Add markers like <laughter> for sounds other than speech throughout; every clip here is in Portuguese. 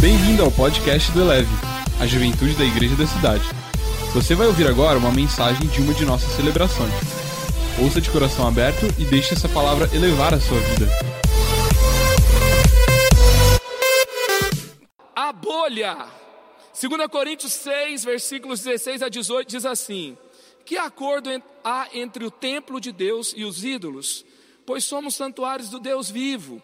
Bem-vindo ao podcast do Eleve, a juventude da igreja da cidade. Você vai ouvir agora uma mensagem de uma de nossas celebrações. Ouça de coração aberto e deixe essa palavra elevar a sua vida. A bolha. 2 Coríntios 6, versículos 16 a 18 diz assim: Que acordo há entre o templo de Deus e os ídolos? Pois somos santuários do Deus vivo.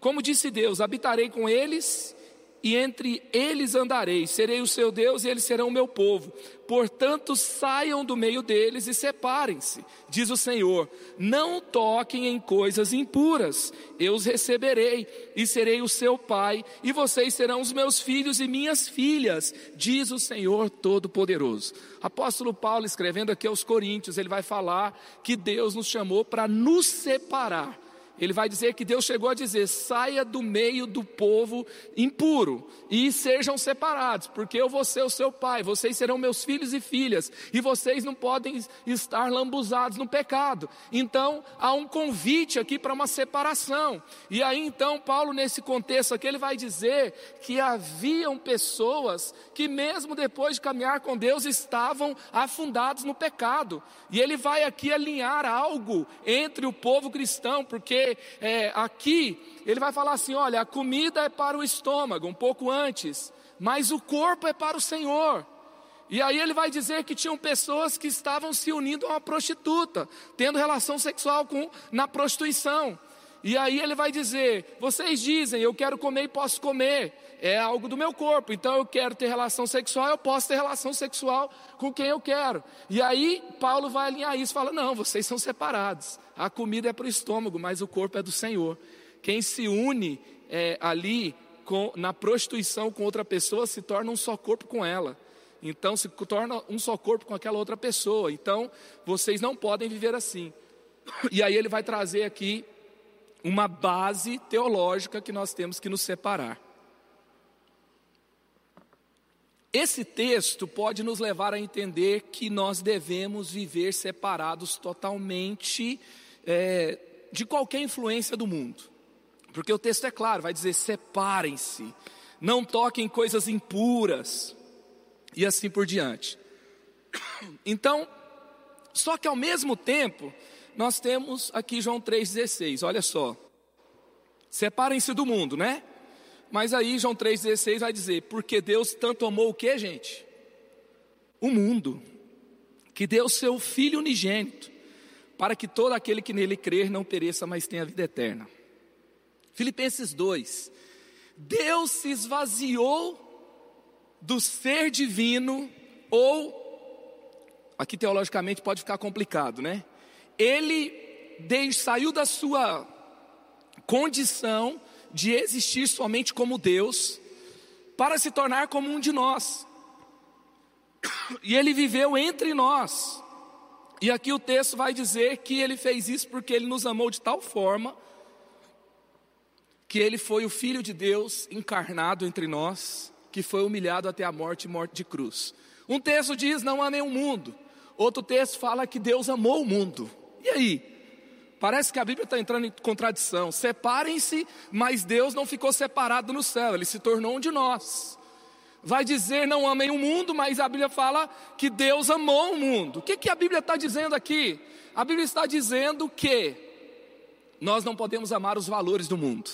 Como disse Deus: habitarei com eles e entre eles andarei, serei o seu Deus e eles serão o meu povo. Portanto, saiam do meio deles e separem-se, diz o Senhor. Não toquem em coisas impuras, eu os receberei e serei o seu pai, e vocês serão os meus filhos e minhas filhas, diz o Senhor Todo-Poderoso. Apóstolo Paulo, escrevendo aqui aos Coríntios, ele vai falar que Deus nos chamou para nos separar ele vai dizer que Deus chegou a dizer: saia do meio do povo impuro e sejam separados, porque eu vou ser o seu pai, vocês serão meus filhos e filhas, e vocês não podem estar lambuzados no pecado. Então, há um convite aqui para uma separação. E aí, então, Paulo, nesse contexto aqui, ele vai dizer que haviam pessoas que, mesmo depois de caminhar com Deus, estavam afundados no pecado. E ele vai aqui alinhar algo entre o povo cristão, porque é, aqui ele vai falar assim: olha, a comida é para o estômago, um pouco antes, mas o corpo é para o Senhor. E aí ele vai dizer que tinham pessoas que estavam se unindo a uma prostituta, tendo relação sexual com na prostituição. E aí ele vai dizer: vocês dizem, eu quero comer e posso comer, é algo do meu corpo, então eu quero ter relação sexual, eu posso ter relação sexual com quem eu quero. E aí Paulo vai alinhar isso, fala: não, vocês são separados. A comida é para o estômago, mas o corpo é do Senhor. Quem se une é, ali com, na prostituição com outra pessoa se torna um só corpo com ela. Então se torna um só corpo com aquela outra pessoa. Então vocês não podem viver assim. E aí ele vai trazer aqui uma base teológica que nós temos que nos separar. Esse texto pode nos levar a entender que nós devemos viver separados totalmente é, de qualquer influência do mundo, porque o texto é claro, vai dizer: separem-se, não toquem coisas impuras, e assim por diante. <coughs> Então, só que ao mesmo tempo, nós temos aqui João 3,16, olha só. Separem-se do mundo, né? Mas aí João 3,16 vai dizer, porque Deus tanto amou o que, gente? O mundo, que deu seu Filho unigênito, para que todo aquele que nele crer não pereça, mas tenha vida eterna. Filipenses 2, Deus se esvaziou do ser divino, ou, aqui teologicamente pode ficar complicado, né? Ele saiu da sua condição de existir somente como Deus, para se tornar como um de nós. E ele viveu entre nós. E aqui o texto vai dizer que ele fez isso porque ele nos amou de tal forma que ele foi o filho de Deus encarnado entre nós, que foi humilhado até a morte e morte de cruz. Um texto diz: "Não amei o mundo". Outro texto fala que Deus amou o mundo. E aí? Parece que a Bíblia está entrando em contradição. Separem-se, mas Deus não ficou separado no céu, ele se tornou um de nós. Vai dizer não amei o mundo, mas a Bíblia fala que Deus amou o mundo. O que, que a Bíblia está dizendo aqui? A Bíblia está dizendo que nós não podemos amar os valores do mundo.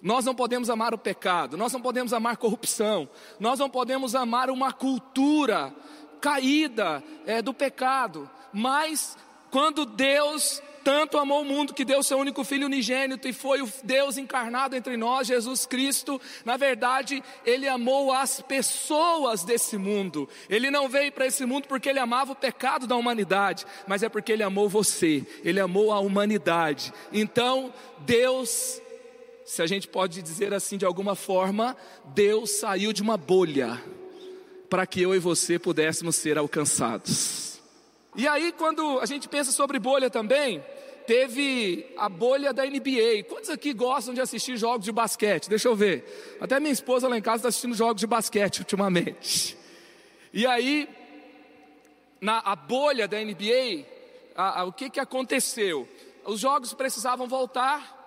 Nós não podemos amar o pecado, nós não podemos amar corrupção, nós não podemos amar uma cultura caída é, do pecado, mas quando Deus tanto amou o mundo que deu seu único filho unigênito e foi o Deus encarnado entre nós, Jesus Cristo. Na verdade, ele amou as pessoas desse mundo. Ele não veio para esse mundo porque ele amava o pecado da humanidade, mas é porque ele amou você, ele amou a humanidade. Então, Deus, se a gente pode dizer assim de alguma forma, Deus saiu de uma bolha para que eu e você pudéssemos ser alcançados. E aí, quando a gente pensa sobre bolha também, teve a bolha da NBA. Quantos aqui gostam de assistir jogos de basquete? Deixa eu ver. Até minha esposa lá em casa está assistindo jogos de basquete ultimamente. E aí, na a bolha da NBA, a, a, o que, que aconteceu? Os jogos precisavam voltar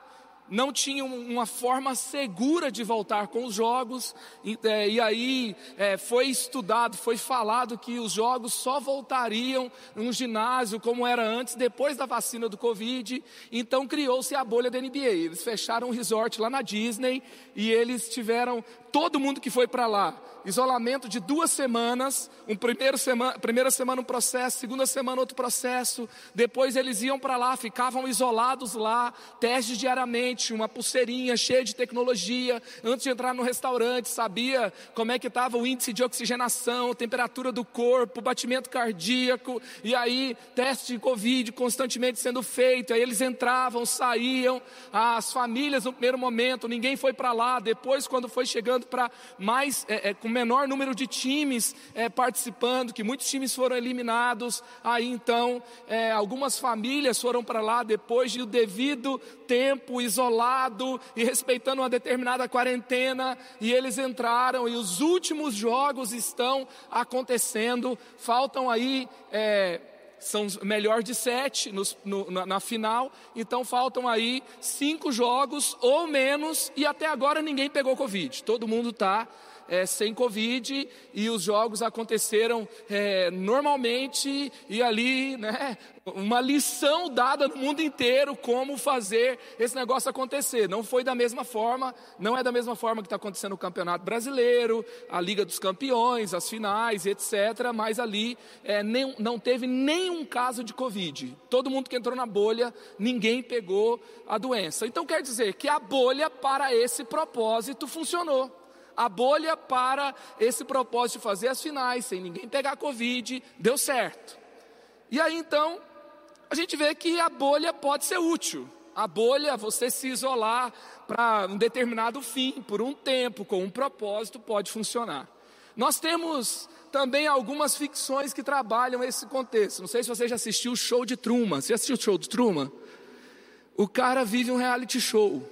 não tinham uma forma segura de voltar com os jogos, e, é, e aí é, foi estudado, foi falado que os jogos só voltariam num ginásio como era antes, depois da vacina do Covid, então criou-se a bolha da NBA. Eles fecharam um resort lá na Disney e eles tiveram todo mundo que foi para lá isolamento de duas semanas, um primeiro semana, primeira semana um processo, segunda semana outro processo, depois eles iam para lá, ficavam isolados lá, testes diariamente, uma pulseirinha cheia de tecnologia, antes de entrar no restaurante, sabia como é que estava o índice de oxigenação, temperatura do corpo, batimento cardíaco, e aí teste de Covid constantemente sendo feito, aí eles entravam, saíam, as famílias no primeiro momento, ninguém foi para lá, depois quando foi chegando para mais, é, é, menor número de times é, participando, que muitos times foram eliminados. Aí então, é, algumas famílias foram para lá depois de o devido tempo isolado e respeitando uma determinada quarentena, e eles entraram, e os últimos jogos estão acontecendo. Faltam aí. É, são melhor de sete no, no, na, na, final, então faltam aí cinco jogos ou menos, e até agora ninguém pegou Covid, todo mundo está é, sem Covid e os jogos aconteceram é, normalmente e ali, né, uma lição dada no mundo inteiro como fazer esse negócio acontecer. Não foi da mesma forma, não é da mesma forma que está acontecendo o Campeonato Brasileiro, a Liga dos Campeões, as finais, etc. Mas ali é, nem, não teve nenhum caso de Covid. Todo mundo que entrou na bolha, ninguém pegou a doença. Então quer dizer que a bolha para esse propósito funcionou a bolha para esse propósito de fazer as finais, sem ninguém pegar Covid, deu certo. E aí então, a gente vê que a bolha pode ser útil. A bolha, você se isolar para um determinado fim, por um tempo, com um propósito, pode funcionar. Nós temos também algumas ficções que trabalham esse contexto. Não sei se você já assistiu o show de Truman. Você assistiu o show de Truman? O cara vive um reality show.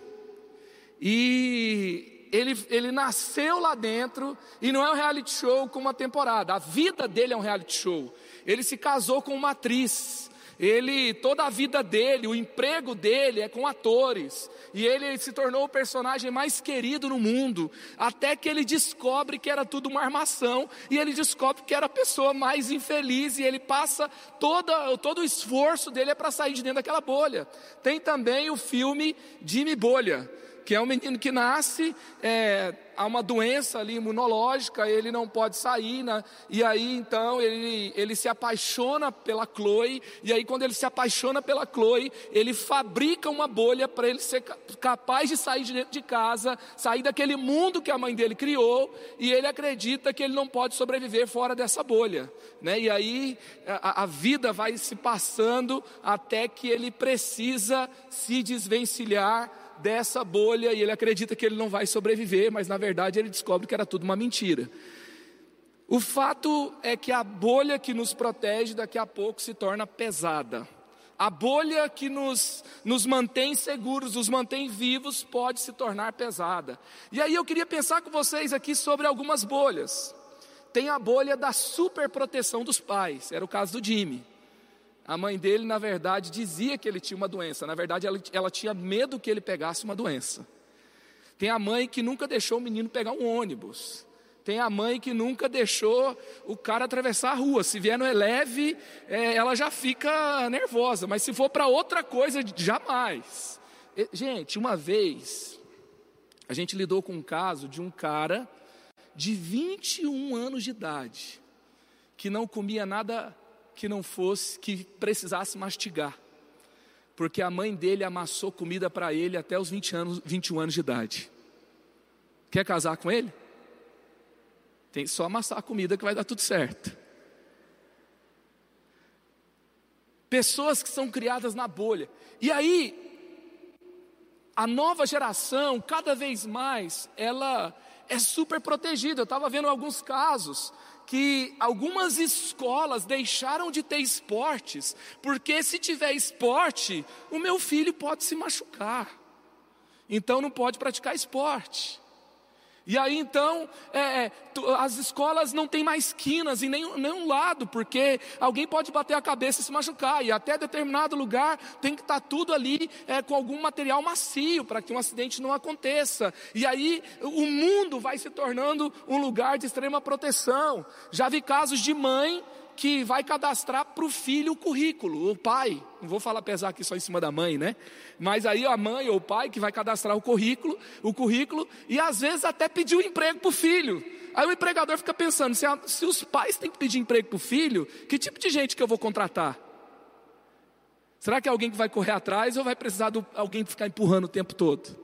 E ele, ele nasceu lá dentro e não é um reality show com uma temporada. A vida dele é um reality show. Ele se casou com uma atriz. Ele, toda a vida dele, o emprego dele é com atores. E ele se tornou o personagem mais querido no mundo. Até que ele descobre que era tudo uma armação. E ele descobre que era a pessoa mais infeliz. E ele passa toda, todo o esforço dele é para sair de dentro daquela bolha. Tem também o filme Jimmy Bolha que é um menino que nasce, é, há uma doença ali imunológica, ele não pode sair, né? e aí então ele, ele se apaixona pela Chloe, e aí quando ele se apaixona pela Chloe, ele fabrica uma bolha para ele ser capaz de sair de dentro de casa, sair daquele mundo que a mãe dele criou, e ele acredita que ele não pode sobreviver fora dessa bolha, né? e aí a, a vida vai se passando até que ele precisa se desvencilhar dessa bolha e ele acredita que ele não vai sobreviver, mas na verdade ele descobre que era tudo uma mentira. O fato é que a bolha que nos protege daqui a pouco se torna pesada. A bolha que nos, nos mantém seguros, nos mantém vivos, pode se tornar pesada. E aí eu queria pensar com vocês aqui sobre algumas bolhas. Tem a bolha da superproteção dos pais, era o caso do Jimmy. A mãe dele, na verdade, dizia que ele tinha uma doença. Na verdade, ela, ela tinha medo que ele pegasse uma doença. Tem a mãe que nunca deixou o menino pegar um ônibus. Tem a mãe que nunca deixou o cara atravessar a rua. Se vier no eleve, é, ela já fica nervosa. Mas se for para outra coisa, jamais. Gente, uma vez, a gente lidou com um caso de um cara de 21 anos de idade, que não comia nada que não fosse, que precisasse mastigar. Porque a mãe dele amassou comida para ele até os 20 anos, 21 anos de idade. Quer casar com ele? Tem só amassar a comida que vai dar tudo certo. Pessoas que são criadas na bolha. E aí, a nova geração, cada vez mais, ela é super protegida. Eu estava vendo alguns casos que algumas escolas deixaram de ter esportes, porque se tiver esporte, o meu filho pode se machucar. Então não pode praticar esporte. E aí então, é, é as escolas não têm mais quinas em nenhum, nenhum, lado, porque alguém pode bater a cabeça e se machucar, e até determinado lugar tem que estar tá tudo ali é, com algum material macio para que um acidente não aconteça. E aí o mundo vai se tornando um lugar de extrema proteção. Já vi casos de mãe que vai cadastrar para o filho o currículo, o pai. Não vou falar pesar aqui só em cima da mãe, né? Mas aí a mãe ou o pai que vai cadastrar o currículo, o currículo, e às vezes até pedir o um emprego para o filho. Aí o empregador fica pensando: se, a, se os pais têm que pedir emprego para o filho, que tipo de gente que eu vou contratar? Será que é alguém que vai correr atrás ou vai precisar de alguém ficar empurrando o tempo todo?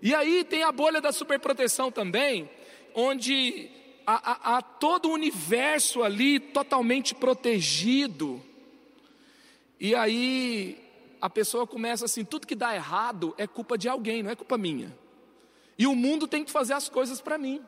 E aí tem a bolha da superproteção também, onde há, há todo o universo ali totalmente protegido. E aí a pessoa começa assim: tudo que dá errado é culpa de alguém, não é culpa minha. E o mundo tem que fazer as coisas para mim.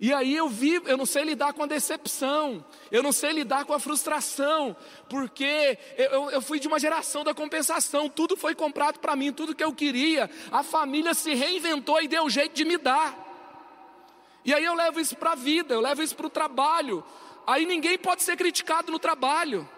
E aí eu vi, eu não sei lidar com a decepção, eu não sei lidar com a frustração, porque eu, eu fui de uma geração da compensação, tudo foi comprado para mim, tudo que eu queria, a família se reinventou e deu jeito de me dar. E aí eu levo isso para a vida, eu levo isso para o trabalho. Aí ninguém pode ser criticado no trabalho.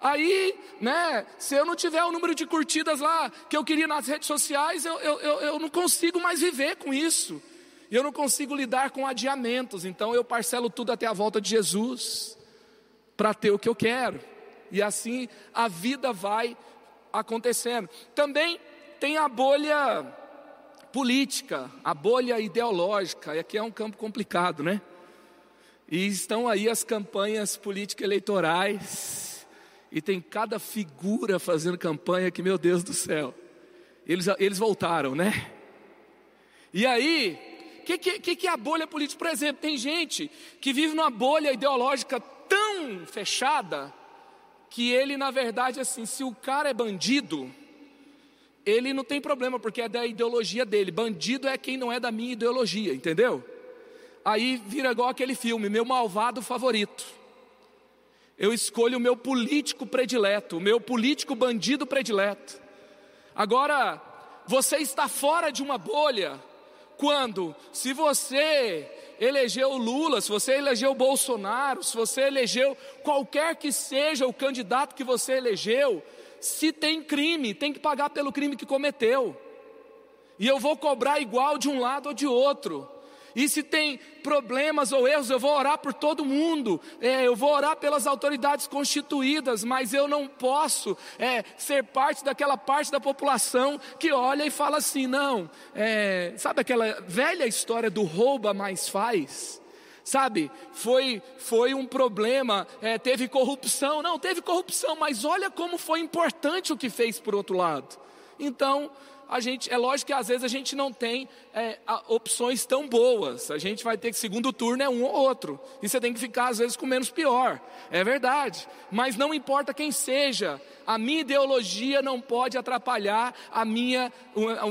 Aí, né, se eu não tiver o número de curtidas lá que eu queria nas redes sociais, eu, eu, eu, eu não consigo mais viver com isso. Eu não consigo lidar com adiamentos. Então eu parcelo tudo até a volta de Jesus para ter o que eu quero. E assim a vida vai acontecendo. Também tem a bolha política, a bolha ideológica, e aqui é um campo complicado, né? E estão aí as campanhas político-eleitorais, e tem cada figura fazendo campanha que, meu Deus do céu, eles, eles voltaram, né? E aí, o que, que, que é a bolha política? Por exemplo, tem gente que vive numa bolha ideológica tão fechada, que ele, na verdade, assim, se o cara é bandido, ele não tem problema, porque é da ideologia dele. Bandido é quem não é da minha ideologia, entendeu? Aí vira igual aquele filme, meu malvado favorito. Eu escolho o meu político predileto, o meu político bandido predileto. Agora, você está fora de uma bolha quando, se você elegeu Lula, se você elegeu Bolsonaro, se você elegeu qualquer que seja o candidato que você elegeu, se tem crime, tem que pagar pelo crime que cometeu. E eu vou cobrar igual de um lado ou de outro. E se tem problemas ou erros, eu vou orar por todo mundo, é, eu vou orar pelas autoridades constituídas, mas eu não posso é, ser parte daquela parte da população que olha e fala assim: não, é, sabe aquela velha história do rouba mais faz? Sabe, foi, foi um problema, é, teve corrupção, não, teve corrupção, mas olha como foi importante o que fez por outro lado. Então, a gente, é lógico que às vezes a gente não tem é, opções tão boas. A gente vai ter que, segundo turno, é um ou outro. E você tem que ficar, às vezes, com menos pior. É verdade. Mas não importa quem seja, a minha ideologia não pode atrapalhar a minha,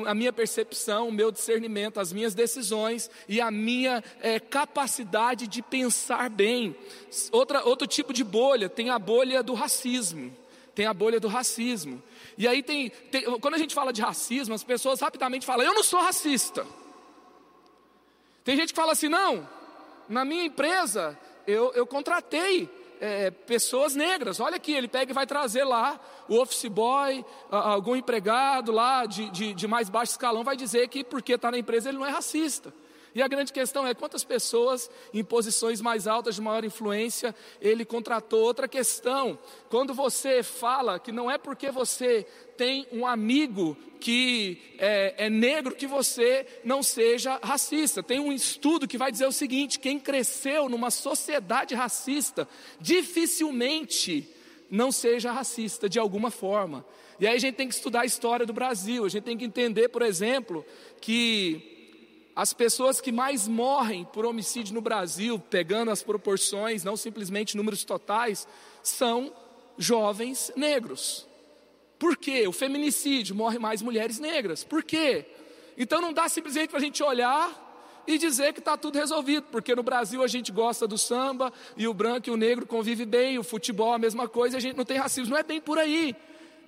a minha percepção, o meu discernimento, as minhas decisões e a minha é, capacidade de pensar bem. Outra, outro tipo de bolha tem a bolha do racismo. Tem a bolha do racismo. E aí tem, tem, quando a gente fala de racismo, as pessoas rapidamente falam: eu não sou racista. Tem gente que fala assim: não, na minha empresa eu, eu contratei é, pessoas negras. Olha aqui, ele pega e vai trazer lá o office boy, algum empregado lá de, de, de mais baixo escalão, vai dizer que porque está na empresa ele não é racista. E a grande questão é quantas pessoas em posições mais altas, de maior influência, ele contratou. Outra questão, quando você fala que não é porque você tem um amigo que é, é, negro que você não seja racista. Tem um estudo que vai dizer o seguinte: quem cresceu numa sociedade racista, dificilmente não seja racista de alguma forma. E aí a gente tem que estudar a história do Brasil, a gente tem que entender, por exemplo, que as pessoas que mais morrem por homicídio no Brasil, pegando as proporções, não simplesmente números totais, são jovens negros. Por quê? O feminicídio morre mais mulheres negras. Por quê? Então não dá simplesmente para a gente olhar e dizer que está tudo resolvido, porque no Brasil a gente gosta do samba e o branco e o negro convivem bem, o futebol a mesma coisa, a gente não tem racismo. Não é bem por aí.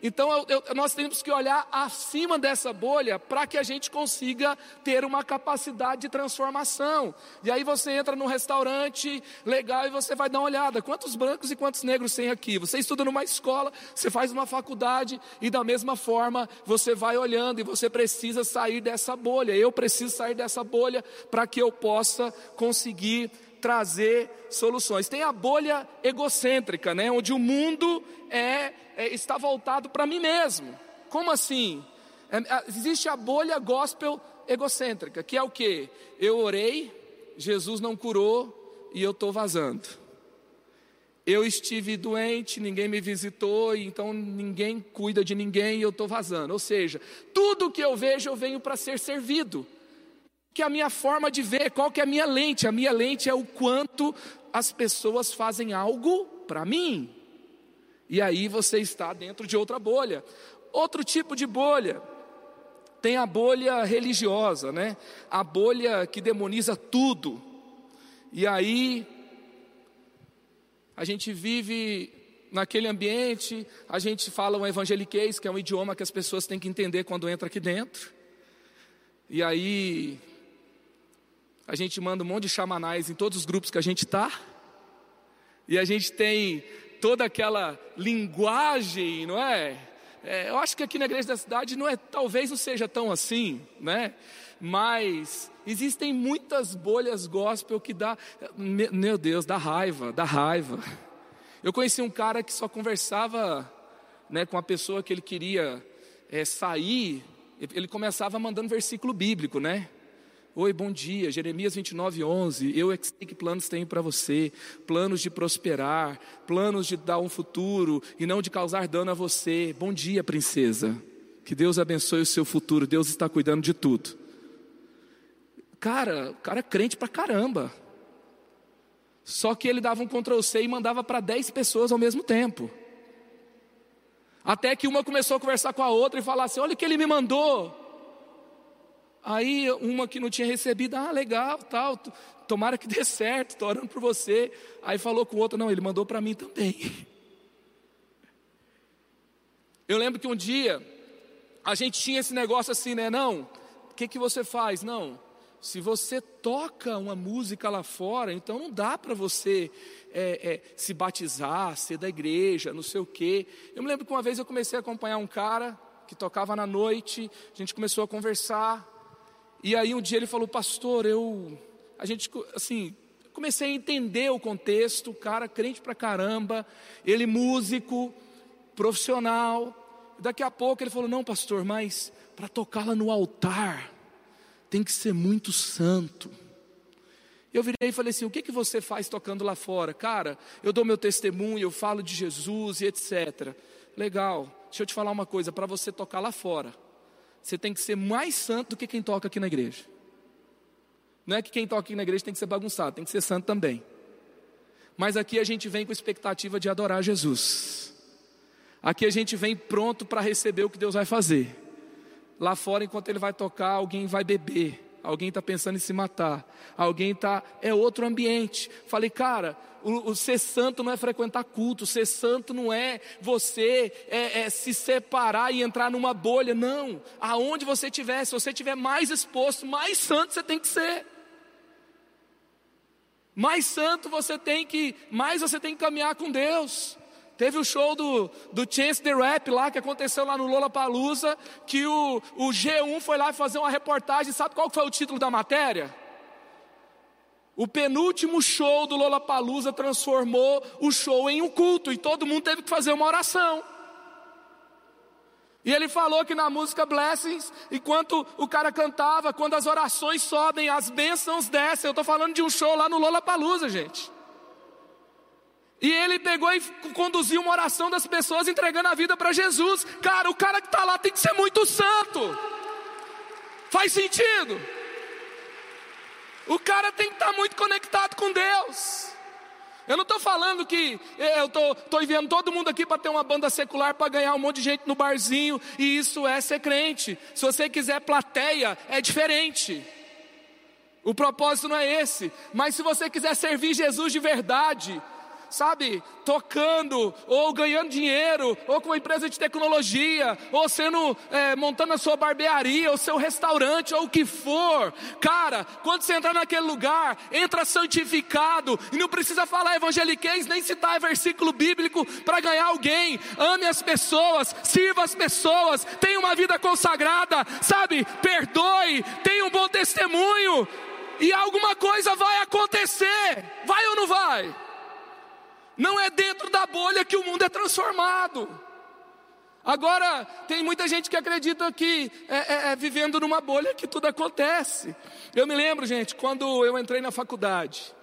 Então eu, eu, nós temos que olhar acima dessa bolha para que a gente consiga ter uma capacidade de transformação. E aí você entra num restaurante legal e você vai dar uma olhada: quantos brancos e quantos negros tem aqui? Você estuda numa escola, você faz uma faculdade e da mesma forma você vai olhando e você precisa sair dessa bolha. Eu preciso sair dessa bolha para que eu possa conseguir trazer soluções. Tem a bolha egocêntrica, né, onde o mundo é, é está voltado para mim mesmo. Como assim? É, existe a bolha gospel egocêntrica, que é o que? Eu orei, Jesus não curou e eu estou vazando. Eu estive doente, ninguém me visitou, então ninguém cuida de ninguém e eu estou vazando. Ou seja, tudo que eu vejo eu venho para ser servido que é a minha forma de ver, qual que é a minha lente? A minha lente é o quanto as pessoas fazem algo para mim. E aí você está dentro de outra bolha. Outro tipo de bolha. Tem a bolha religiosa, né? A bolha que demoniza tudo. E aí a gente vive naquele ambiente, a gente fala um evangeliquez, que é um idioma que as pessoas têm que entender quando entra aqui dentro. E aí a gente manda um monte de chamanais em todos os grupos que a gente está, e a gente tem toda aquela linguagem, não é? é? Eu acho que aqui na igreja da cidade não é, talvez não seja tão assim, né? Mas existem muitas bolhas gospel que dá, meu Deus, dá raiva, dá raiva. Eu conheci um cara que só conversava, né, com a pessoa que ele queria é, sair. Ele começava mandando versículo bíblico, né? Oi, bom dia. Jeremias 29, 11. Eu é que sei que planos tenho para você: planos de prosperar, planos de dar um futuro e não de causar dano a você. Bom dia, princesa. Que Deus abençoe o seu futuro. Deus está cuidando de tudo. Cara, cara é crente pra caramba. Só que ele dava um Ctrl C e mandava para 10 pessoas ao mesmo tempo. Até que uma começou a conversar com a outra e falar assim: Olha o que ele me mandou. Aí uma que não tinha recebido, ah, legal, tal, tomara que dê <laughs> certo, estou orando por você. Aí falou com o outro, não, ele mandou para mim também. <laughs> Eu lembro que um dia a gente tinha esse negócio assim, né? Não, o que, que você faz? Não, se você toca uma música lá fora, então não dá para você é, é, se batizar, ser da igreja, não sei o quê. Eu me lembro que uma vez eu comecei a acompanhar um cara que tocava na noite, a gente começou a conversar. E aí um dia ele falou, pastor, eu. A gente, assim, comecei a entender o contexto, o cara crente pra caramba, ele músico, profissional. Daqui a pouco ele falou: Não, pastor, mas para tocá-la no altar tem que ser muito santo. Eu virei e falei assim: O que, que você faz tocando lá fora? Cara, eu dou meu testemunho, eu falo de Jesus e etc. Legal, deixa eu te falar uma coisa: para você tocar lá fora, você tem que ser mais santo do que quem toca aqui na igreja. Não é que quem toca aqui na igreja tem que ser bagunçado, tem que ser santo também. Mas aqui a gente vem com expectativa de adorar Jesus. Aqui a gente vem pronto para receber o que Deus vai fazer. Lá fora, enquanto ele vai tocar, alguém vai beber alguém está pensando em se matar, alguém está. É outro ambiente. Falei, cara, o, o, ser santo não é frequentar culto, ser santo não é você é, é se separar e entrar numa bolha, não. Aonde você estiver, se você estiver mais exposto, mais santo você tem que ser. Mais santo você tem que, mais você tem que caminhar com Deus. Teve o show do, do Chance the Rap lá, que aconteceu lá no Lola Palusa, que o, o G1 foi lá fazer uma reportagem. Sabe qual foi o título da matéria? O penúltimo show do Lola Palusa transformou o show em um culto e todo mundo teve que fazer uma oração. E ele falou que na música Blessings, enquanto o cara cantava, quando as orações sobem, as bênçãos descem. Eu estou falando de um show lá no Lola Palusa, gente. E ele pegou e conduziu uma oração das pessoas entregando a vida para Jesus. Cara, o cara que está lá tem que ser muito santo. Faz sentido? O cara tem que estar tá muito conectado com Deus. Eu não estou falando que eu estou enviando todo mundo aqui para ter uma banda secular para ganhar um monte de gente no barzinho, e isso é ser crente. Se você quiser plateia, é diferente. O propósito não é esse. Mas se você quiser servir Jesus de verdade, sabe, tocando, ou ganhando dinheiro, ou com uma empresa de tecnologia, ou sendo, é, montando a sua barbearia, ou seu restaurante, ou o que for. Cara, quando você entrar naquele lugar, entra santificado, e não precisa falar evangeliquez, nem citar versículo bíblico para ganhar alguém. Ame as pessoas, sirva as pessoas, tenha uma vida consagrada, sabe, perdoe, tenha um bom testemunho e alguma coisa vai acontecer. Vai ou não vai? Não é dentro da bolha que o mundo é transformado. Agora, tem muita gente que acredita que é, é, é, vivendo numa bolha que tudo acontece. Eu me lembro, gente, quando eu entrei na faculdade,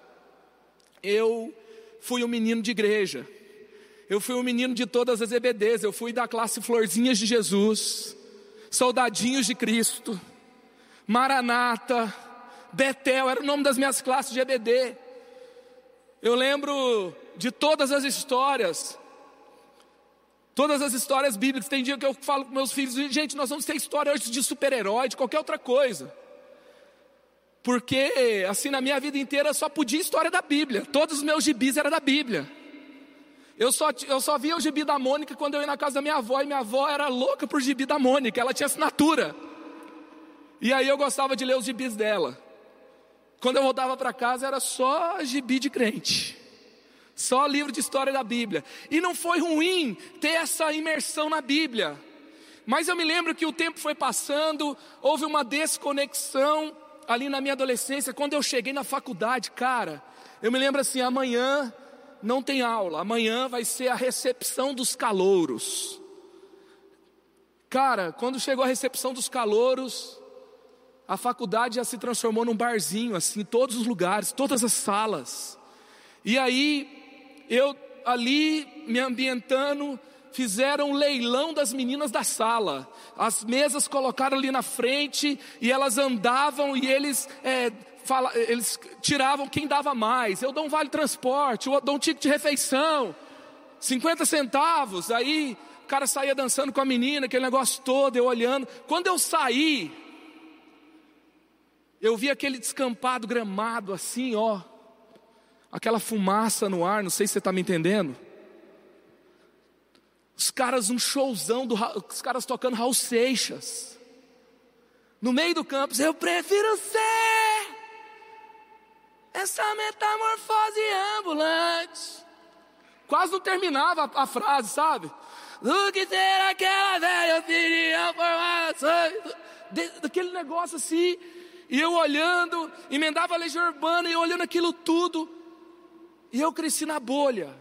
eu fui um menino de igreja. Eu fui um menino de todas as EBDs. Eu fui da classe Florzinhas de Jesus, Soldadinhos de Cristo, Maranata, Betel, era o nome das minhas classes de EBD. Eu lembro de todas as histórias, todas as histórias bíblicas. Tem dia que eu falo com meus filhos, gente, nós vamos ter história hoje de super-herói, de qualquer outra coisa. Porque, assim, na minha vida inteira só podia história da Bíblia. Todos os meus gibis eram da Bíblia. Eu só, eu só via o gibi da Mônica quando eu ia na casa da minha avó, e minha avó era louca por gibi da Mônica, ela tinha assinatura. E aí eu gostava de ler os gibis dela. Quando eu voltava para casa era só gibi de crente. Só livro de história da Bíblia. E não foi ruim ter essa imersão na Bíblia. Mas eu me lembro que o tempo foi passando, houve uma desconexão ali na minha adolescência. Quando eu cheguei na faculdade, cara, eu me lembro assim: amanhã não tem aula, amanhã vai ser a recepção dos calouros. Cara, quando chegou a recepção dos calouros, a faculdade já se transformou num barzinho, assim, todos os lugares, todas as salas. E aí, eu ali me ambientando, fizeram um leilão das meninas da sala. As mesas colocaram ali na frente e elas andavam e eles, é, fala, eles tiravam quem dava mais. Eu dou um vale transporte, eu dou um ticket de refeição, 50 centavos. Aí o cara saía dançando com a menina, aquele negócio todo, eu olhando. Quando eu saí, eu vi aquele descampado gramado assim, ó, aquela fumaça no ar, não sei se você está me entendendo. Os caras, um showzão, do, os caras tocando Raul Seixas. No meio do campus, eu prefiro ser essa metamorfose ambulante. Quase não terminava a, a frase, sabe? Do que ter aquela velha opinião. Daquele negócio assim. E eu olhando, emendava a legião urbana e olhando aquilo tudo. E eu cresci na bolha.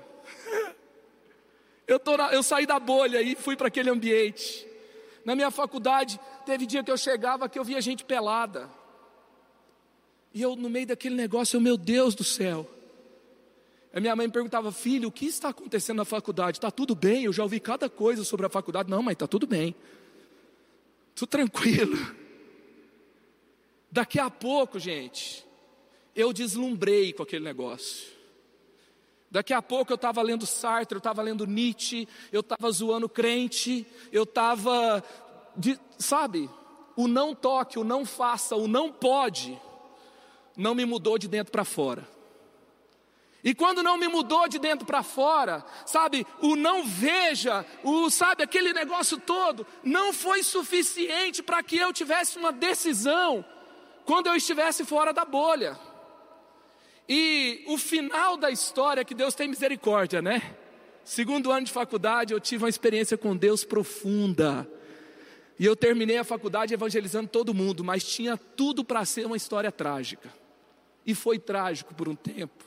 Eu, na, eu saí da bolha e fui para aquele ambiente. Na minha faculdade, teve dia que eu chegava que eu via gente pelada. E eu, no meio daquele negócio, eu, meu Deus do céu. A minha mãe me perguntava, filho, o que está acontecendo na faculdade? Está tudo bem? Eu já ouvi cada coisa sobre a faculdade. Não, mãe, está tudo bem. Tudo tranquilo. Daqui a pouco, gente, eu deslumbrei com aquele negócio. Daqui a pouco eu estava lendo Sartre, eu estava lendo Nietzsche, eu estava zoando crente, eu estava, sabe, o não toque, o não faça, o não pode, não me mudou de dentro para fora. E quando não me mudou de dentro para fora, sabe, o não veja, o sabe, aquele negócio todo, não foi suficiente para que eu tivesse uma decisão quando eu estivesse fora da bolha. E o final da história é que Deus tem misericórdia, né? Segundo ano de faculdade, eu tive uma experiência com Deus profunda. E eu terminei a faculdade evangelizando todo mundo, mas tinha tudo para ser uma história trágica. E foi trágico por um tempo.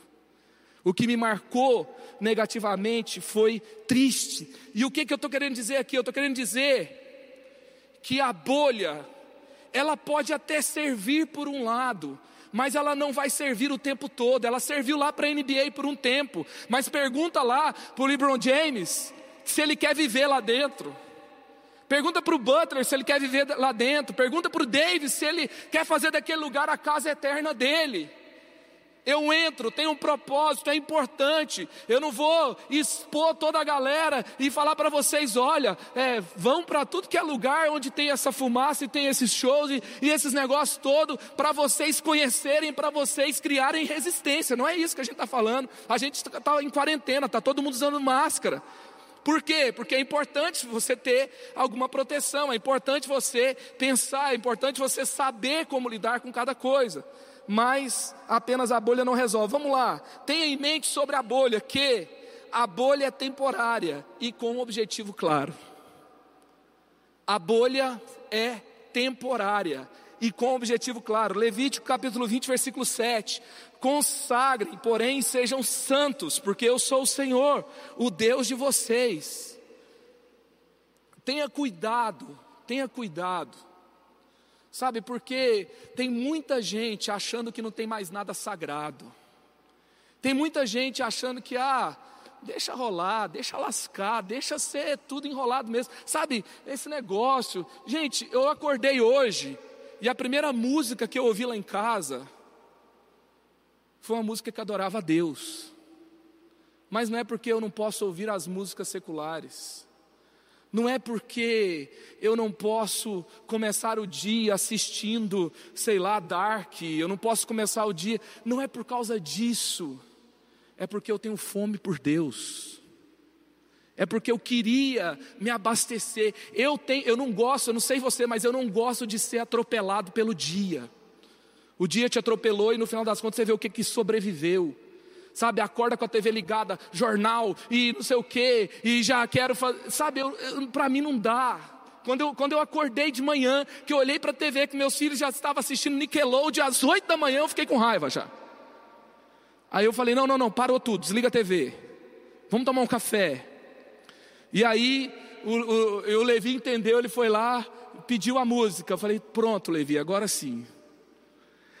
O que me marcou negativamente foi triste. E o que, que eu estou querendo dizer aqui? Eu estou querendo dizer que a bolha ela pode até servir por um lado, mas ela não vai servir o tempo todo. Ela serviu lá para a NBA por um tempo, mas pergunta lá para o LeBron James se ele quer viver lá dentro. Pergunta para o Butler se ele quer viver lá dentro. Pergunta para o Davis se ele quer fazer daquele lugar a casa eterna dele. Eu entro, tem um propósito, é importante. Eu não vou expor toda a galera e falar para vocês: olha, é, vão para tudo que é lugar onde tem essa fumaça e tem esses shows e, e esses negócios todos, para vocês conhecerem, para vocês criarem resistência. Não é isso que a gente está falando. A gente está em quarentena, está todo mundo usando máscara. Por quê? Porque é importante você ter alguma proteção, é importante você pensar, é importante você saber como lidar com cada coisa mas apenas a bolha não resolve. Vamos lá, tenha em mente sobre a bolha que a bolha é temporária e com um objetivo claro. A bolha é temporária e com um objetivo claro. Levítico capítulo 20, versículo 7. Consagrem, porém sejam santos, porque eu sou o Senhor, o Deus de vocês. Tenha cuidado, tenha cuidado Sabe, porque tem muita gente achando que não tem mais nada sagrado. Tem muita gente achando que, ah, deixa rolar, deixa lascar, deixa ser tudo enrolado mesmo. Sabe, esse negócio. Gente, eu acordei hoje e a primeira música que eu ouvi lá em casa foi uma música que adorava a Deus. Mas não é porque eu não posso ouvir as músicas seculares. Não é porque eu não posso começar o dia assistindo, sei lá, Dark, eu não posso começar o dia. Não é por causa disso. É porque eu tenho fome por Deus. É porque eu queria me abastecer. Eu tenho, eu não gosto, eu não sei você, mas eu não gosto de ser atropelado pelo dia. O dia te atropelou e no final das contas você vê o que, que sobreviveu sabe, acorda com a TV ligada, jornal e não sei o que, e já quero fazer, sabe, para mim não dá. Quando eu, quando eu acordei de manhã, que eu olhei para a TV que meus filhos já estavam assistindo Nickelodeon às 8 da manhã, eu fiquei com raiva já. Aí eu falei: não, não, não, parou tudo, desliga a TV, vamos tomar um café. E aí o, o, o Levi entendeu, ele foi lá, pediu a música. Eu falei: pronto, Levi, agora sim.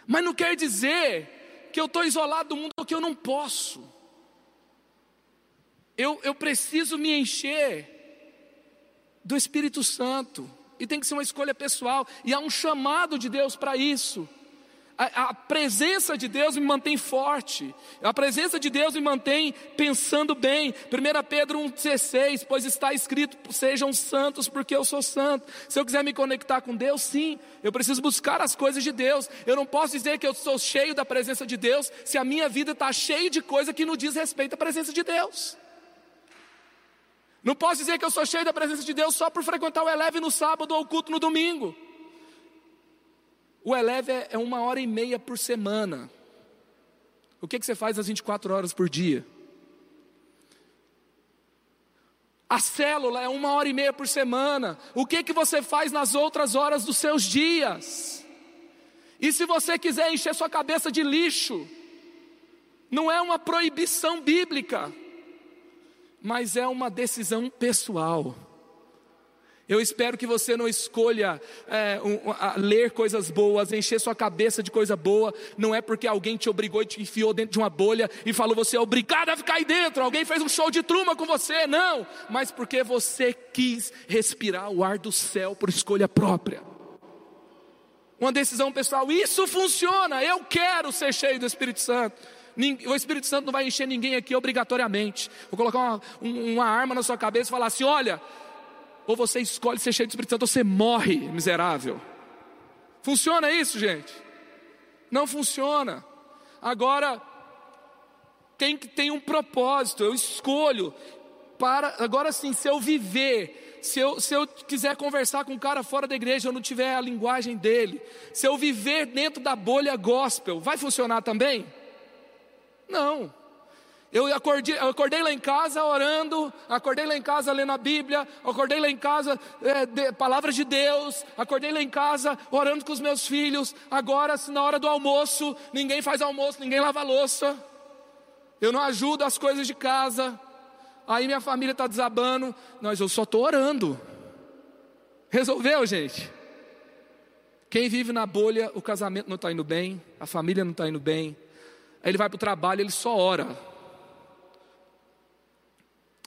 Mas não quer dizer que eu estou isolado do mundo, que eu não posso. Eu, eu preciso me encher do Espírito Santo, e tem que ser uma escolha pessoal, e há um chamado de Deus para isso. A, presença de Deus me mantém forte, a presença de Deus me mantém pensando bem. 1 Pedro 1,16: Pois está escrito: Sejam santos, porque eu sou santo. Se eu quiser me conectar com Deus, sim, eu preciso buscar as coisas de Deus. Eu não posso dizer que eu sou cheio da presença de Deus, se a minha vida está cheia de coisa que não diz respeito à presença de Deus. Não posso dizer que eu sou cheio da presença de Deus só por frequentar o Eleve no sábado ou o culto no domingo. O Eleve é uma hora e meia por semana. O que, que você faz às 24 horas por dia? A célula é uma hora e meia por semana. O que, que você faz nas outras horas dos seus dias? E se você quiser encher sua cabeça de lixo, não é uma proibição bíblica, mas é uma decisão pessoal. Eu espero que você não escolha é, um, ler coisas boas, encher sua cabeça de coisa boa. Não é porque alguém te obrigou e te enfiou dentro de uma bolha e falou você é obrigado a ficar aí dentro. Alguém fez um show de truma com você, não. Mas porque você quis respirar o ar do céu por escolha própria. Uma decisão pessoal. Isso funciona. Eu quero ser cheio do Espírito Santo. O Espírito Santo não vai encher ninguém aqui obrigatoriamente. Vou colocar uma, uma arma na sua cabeça e falar assim: olha ou você escolhe ser cheio do Espírito Santo, ou você morre miserável. Funciona isso, gente? Não funciona. Agora, tem que ter um propósito, eu escolho. Para, agora sim, se eu viver, se eu, se eu quiser conversar com um cara fora da igreja, eu não tiver a linguagem dele, se eu viver dentro da bolha gospel, vai funcionar também? Não. Eu acordei, eu acordei, lá em casa orando, acordei lá em casa lendo a Bíblia, acordei lá em casa é, de, palavras de Deus, acordei lá em casa orando com os meus filhos. Agora, se na hora do almoço, ninguém faz almoço, ninguém lava louça, eu não ajudo as coisas de casa, aí minha família está desabando, mas eu só estou orando. Resolveu, gente? Quem vive na bolha, o casamento não está indo bem, a família não está indo bem, aí ele vai para o trabalho, ele só ora.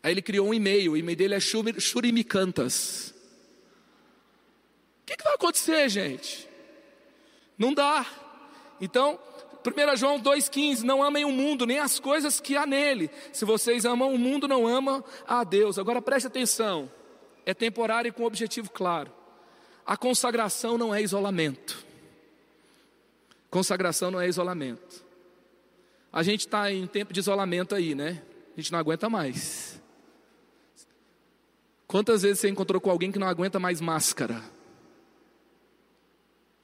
Aí ele criou um e-mail, o e-mail dele é churimicantas. O que, que vai acontecer, gente? Não dá. Então, 1 João 2,15: Não amem o mundo, nem as coisas que há nele. Se vocês amam o mundo, não amam a Deus. Agora preste atenção: é temporário e com objetivo claro. A consagração não é isolamento. Consagração não é isolamento. A gente está em tempo de isolamento aí, né? A gente não aguenta mais. Quantas vezes você encontrou com alguém que não aguenta mais máscara?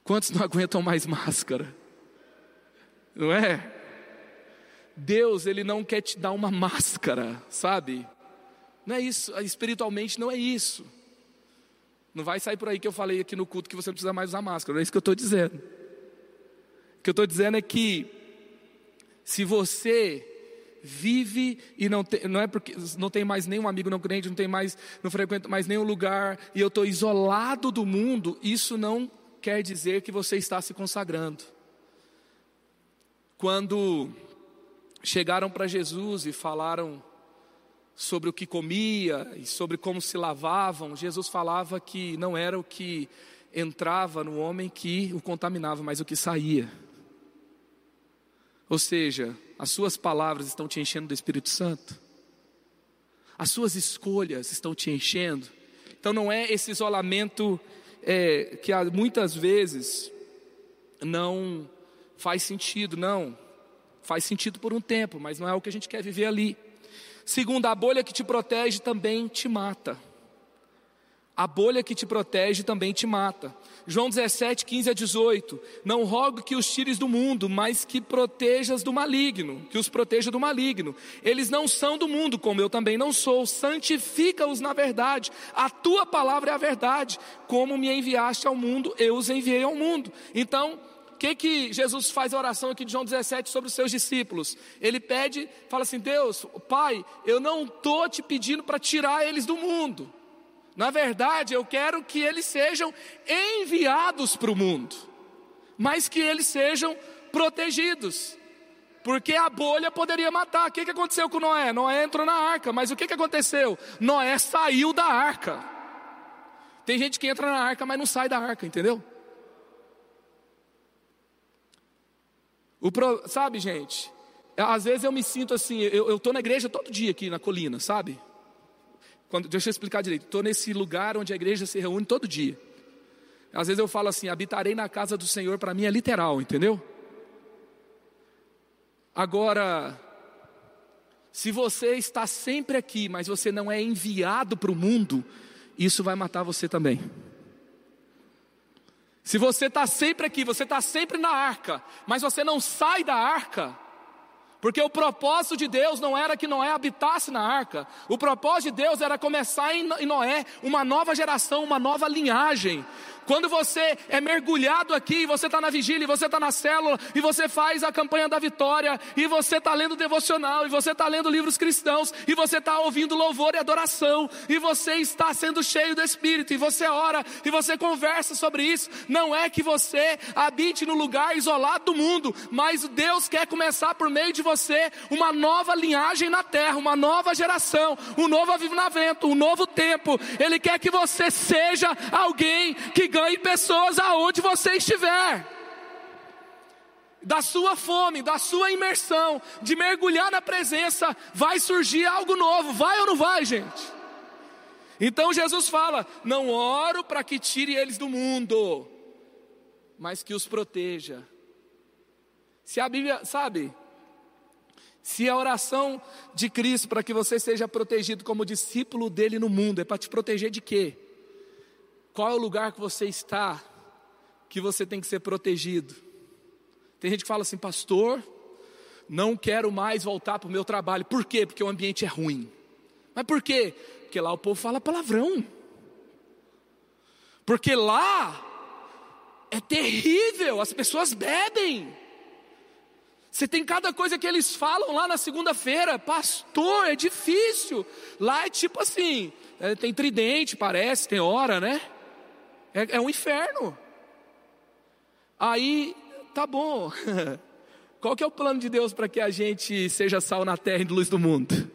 Quantos não <laughs> aguentam mais máscara? Não é? Deus, Ele não quer te dar uma máscara, sabe? Não é isso, espiritualmente não é isso. Não vai sair por aí que eu falei aqui no culto que você não precisa mais usar máscara, não é isso que eu estou dizendo. O que eu estou dizendo é que, se você vive e não tem, não é porque não tem mais nenhum amigo não crente, não tem mais, não frequenta mais nenhum lugar e eu estou isolado do mundo, isso não quer dizer que você está se consagrando. Quando chegaram para Jesus e falaram sobre o que comia e sobre como se lavavam, Jesus falava que não era o que entrava no homem que o contaminava, mas o que saía. Ou seja, as suas palavras estão te enchendo do Espírito Santo, as suas escolhas estão te enchendo. Então não é esse isolamento é, que muitas vezes não faz sentido, não. Faz sentido por um tempo, mas não é o que a gente quer viver ali. Segundo, a bolha que te protege também te mata. A bolha que te protege também te mata. João 17, 15 a 18. Não rogo que os tires do mundo, mas que protejas do maligno, que os proteja do maligno. Eles não são do mundo, como eu também não sou. Santifica-os na verdade. A tua palavra é a verdade. Como me enviaste ao mundo, eu os enviei ao mundo. Então, o que, que Jesus faz a oração aqui de João 17 sobre os seus discípulos? Ele pede, fala assim: Deus, Pai, eu não estou te pedindo para tirar eles do mundo. Na verdade, eu quero que eles sejam enviados para o mundo, mas que eles sejam protegidos. Porque a bolha poderia matar. O que, aconteceu com Noé? Noé entrou na arca, mas o que, que aconteceu? Noé saiu da arca. Tem gente que entra na arca, mas não sai da arca, entendeu? O pro, sabe, gente? Às vezes eu me sinto assim, eu estou na igreja todo dia aqui na colina, sabe? Quando, deixa eu explicar direito. Estou nesse lugar onde a igreja se reúne todo dia. Às vezes eu falo assim: habitarei na casa do Senhor, para mim é literal, entendeu? Agora, se você está sempre aqui, mas você não é enviado para o mundo, isso vai matar você também. Se você está sempre aqui, você está sempre na arca, mas você não sai da arca, porque o propósito de Deus não era que Noé habitasse na arca, o propósito de Deus era começar em Noé uma nova geração, uma nova linhagem, quando você é mergulhado aqui, você está na vigília, você está na célula, e você faz a campanha da vitória, e você está lendo devocional, e você está lendo livros cristãos, e você está ouvindo louvor e adoração, e você está sendo cheio do Espírito, e você ora, e você conversa sobre isso. Não é que você habite no lugar isolado do mundo, mas Deus quer começar por meio de você uma nova linhagem na terra, uma nova geração, um novo avivamento, um novo tempo. Ele quer que você seja alguém que ganhe pessoas aonde você estiver. Da sua fome, da sua imersão, de mergulhar na presença, vai surgir algo novo, vai ou não vai, gente? Então Jesus fala: Não oro para que tire eles do mundo, mas que os proteja. Se a Bíblia, sabe, se a oração de Cristo para que você seja protegido como discípulo dele no mundo é para te proteger de quê? Qual é o lugar que você está que você tem que ser protegido? Tem gente que fala assim, pastor, não quero mais voltar para o meu trabalho. Por quê? Porque o ambiente é ruim. Mas por quê? Porque lá o povo fala palavrão. Porque lá é terrível, as pessoas bebem. Você tem cada coisa que eles falam lá na segunda-feira, pastor, é difícil. Lá é tipo assim, é, tem tridente, parece, tem hora, né? É, é um inferno. Aí, tá bom. <laughs> Qual que é o plano de Deus para que a gente seja sal na terra e luz do mundo?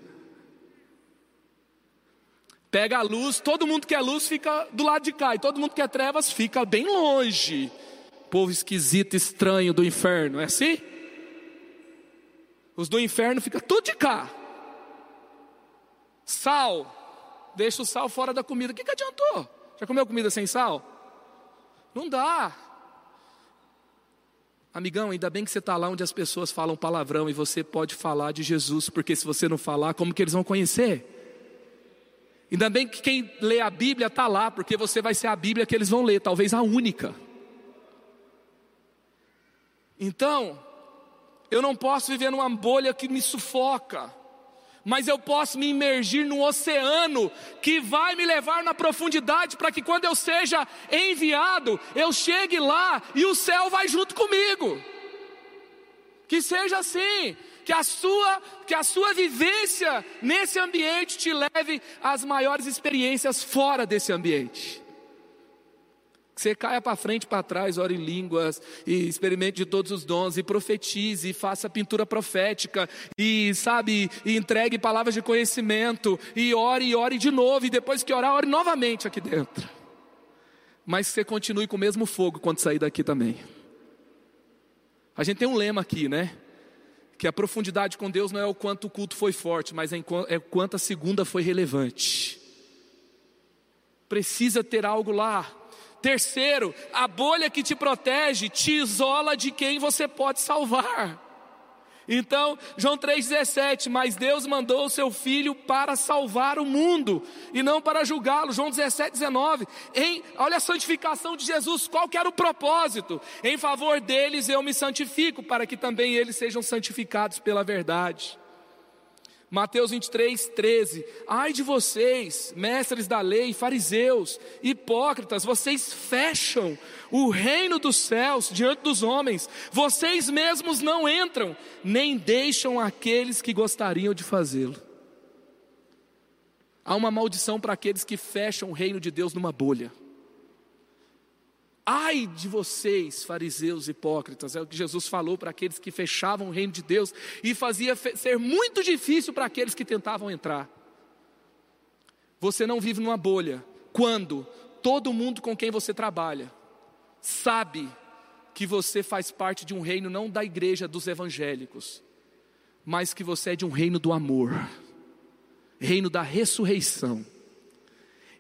Pega a luz, todo mundo que é luz fica do lado de cá, e todo mundo que é trevas fica bem longe. Povo esquisito, estranho do inferno, é assim? Os do inferno ficam tudo de cá. Sal, deixa o sal fora da comida. O que, que adiantou? Já comeu comida sem sal? Não dá. Amigão, ainda bem que você está lá onde as pessoas falam palavrão e você pode falar de Jesus, porque se você não falar, como que eles vão conhecer? Ainda bem que quem lê a Bíblia está lá, porque você vai ser a Bíblia que eles vão ler, talvez a única. Então, eu não posso viver numa bolha que me sufoca, mas eu posso me imergir num oceano que vai me levar na profundidade para que quando eu seja enviado, eu chegue lá e o céu vai junto comigo. Que seja assim, que a sua, que a sua vivência nesse ambiente te leve às maiores experiências fora desse ambiente. Que você caia para frente, para trás, ore em línguas, e experimente de todos os dons, e profetize, e faça pintura profética, e sabe, e entregue palavras de conhecimento, e ore, e ore de novo, e depois que orar, ore novamente aqui dentro. Mas que você continue com o mesmo fogo quando sair daqui também. A gente tem um lema aqui, né? que a profundidade com Deus não é o quanto o culto foi forte, mas é o é quanto a segunda foi relevante. Precisa ter algo lá. Terceiro, a bolha que te protege te isola de quem você pode salvar. Então, João 3,17, mas Deus mandou o seu filho para salvar o mundo e não para julgá-lo. João 17, 19. Em, olha a santificação de Jesus, qual que era o propósito? Em favor deles eu me santifico, para que também eles sejam santificados pela verdade. Mateus 23, 13. Ai de vocês, mestres da lei, fariseus, hipócritas, vocês fecham o reino dos céus diante dos homens, vocês mesmos não entram, nem deixam aqueles que gostariam de fazê-lo. Há uma maldição para aqueles que fecham o reino de Deus numa bolha. Ai de vocês, fariseus hipócritas, é o que Jesus falou para aqueles que fechavam o reino de Deus e fazia ser muito difícil para aqueles que tentavam entrar. Você não vive numa bolha quando todo mundo com quem você trabalha sabe que você faz parte de um reino não da igreja dos evangélicos, mas que você é de um reino do amor, reino da ressurreição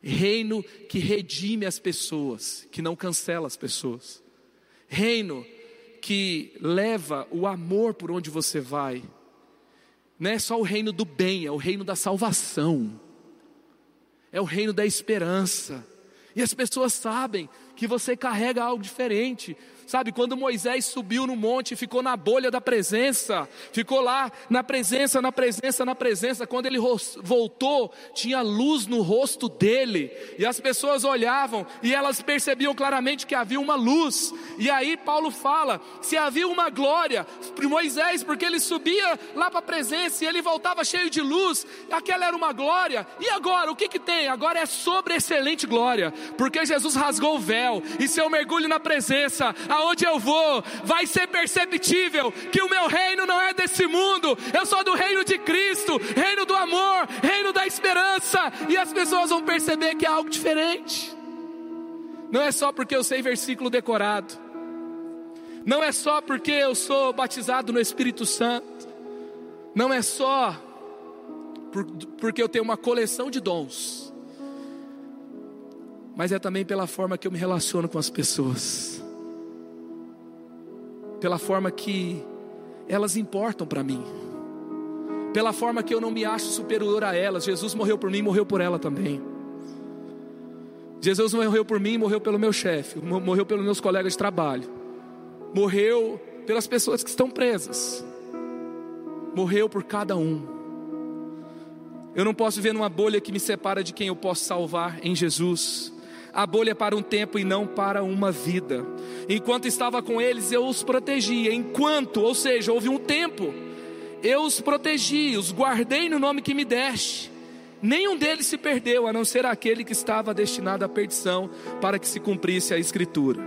reino que redime as pessoas, que não cancela as pessoas, reino que leva o amor por onde você vai, não é só o reino do bem, é o reino da salvação, é o reino da esperança, e as pessoas sabem que você carrega algo diferente, Sabe, quando Moisés subiu no monte, ficou na bolha da presença, ficou lá na presença, na presença, na presença. Quando ele voltou, tinha luz no rosto dele, e as pessoas olhavam e elas percebiam claramente que havia uma luz. E aí Paulo fala: se havia uma glória para Moisés, porque ele subia lá para a presença e ele voltava cheio de luz, aquela era uma glória. E agora, o que que tem? Agora é sobre excelente glória, porque Jesus rasgou o véu, e se eu mergulho na presença, aonde eu vou, vai ser perceptível que o meu reino não é desse mundo, eu sou do reino de Cristo, reino do amor, reino da esperança, e as pessoas vão perceber que é algo diferente. Não é só porque eu sei versículo decorado, não é só porque eu sou batizado no Espírito Santo, não é só por, porque eu tenho uma coleção de dons, mas é também pela forma que eu me relaciono com as pessoas pela forma que elas importam para mim, pela forma que eu não me acho superior a elas. Jesus morreu por mim, morreu por ela também. Jesus morreu por mim, morreu pelo meu chefe, morreu pelos meus colegas de trabalho, morreu pelas pessoas que estão presas, morreu por cada um. Eu não posso viver numa bolha que me separa de quem eu posso salvar em Jesus a bolha para um tempo e não para uma vida. Enquanto estava com eles, eu os protegia. Enquanto, ou seja, houve um tempo, eu os protegi, os guardei no nome que me deste. Nenhum deles se perdeu, a não ser aquele que estava destinado à perdição, para que se cumprisse a Escritura.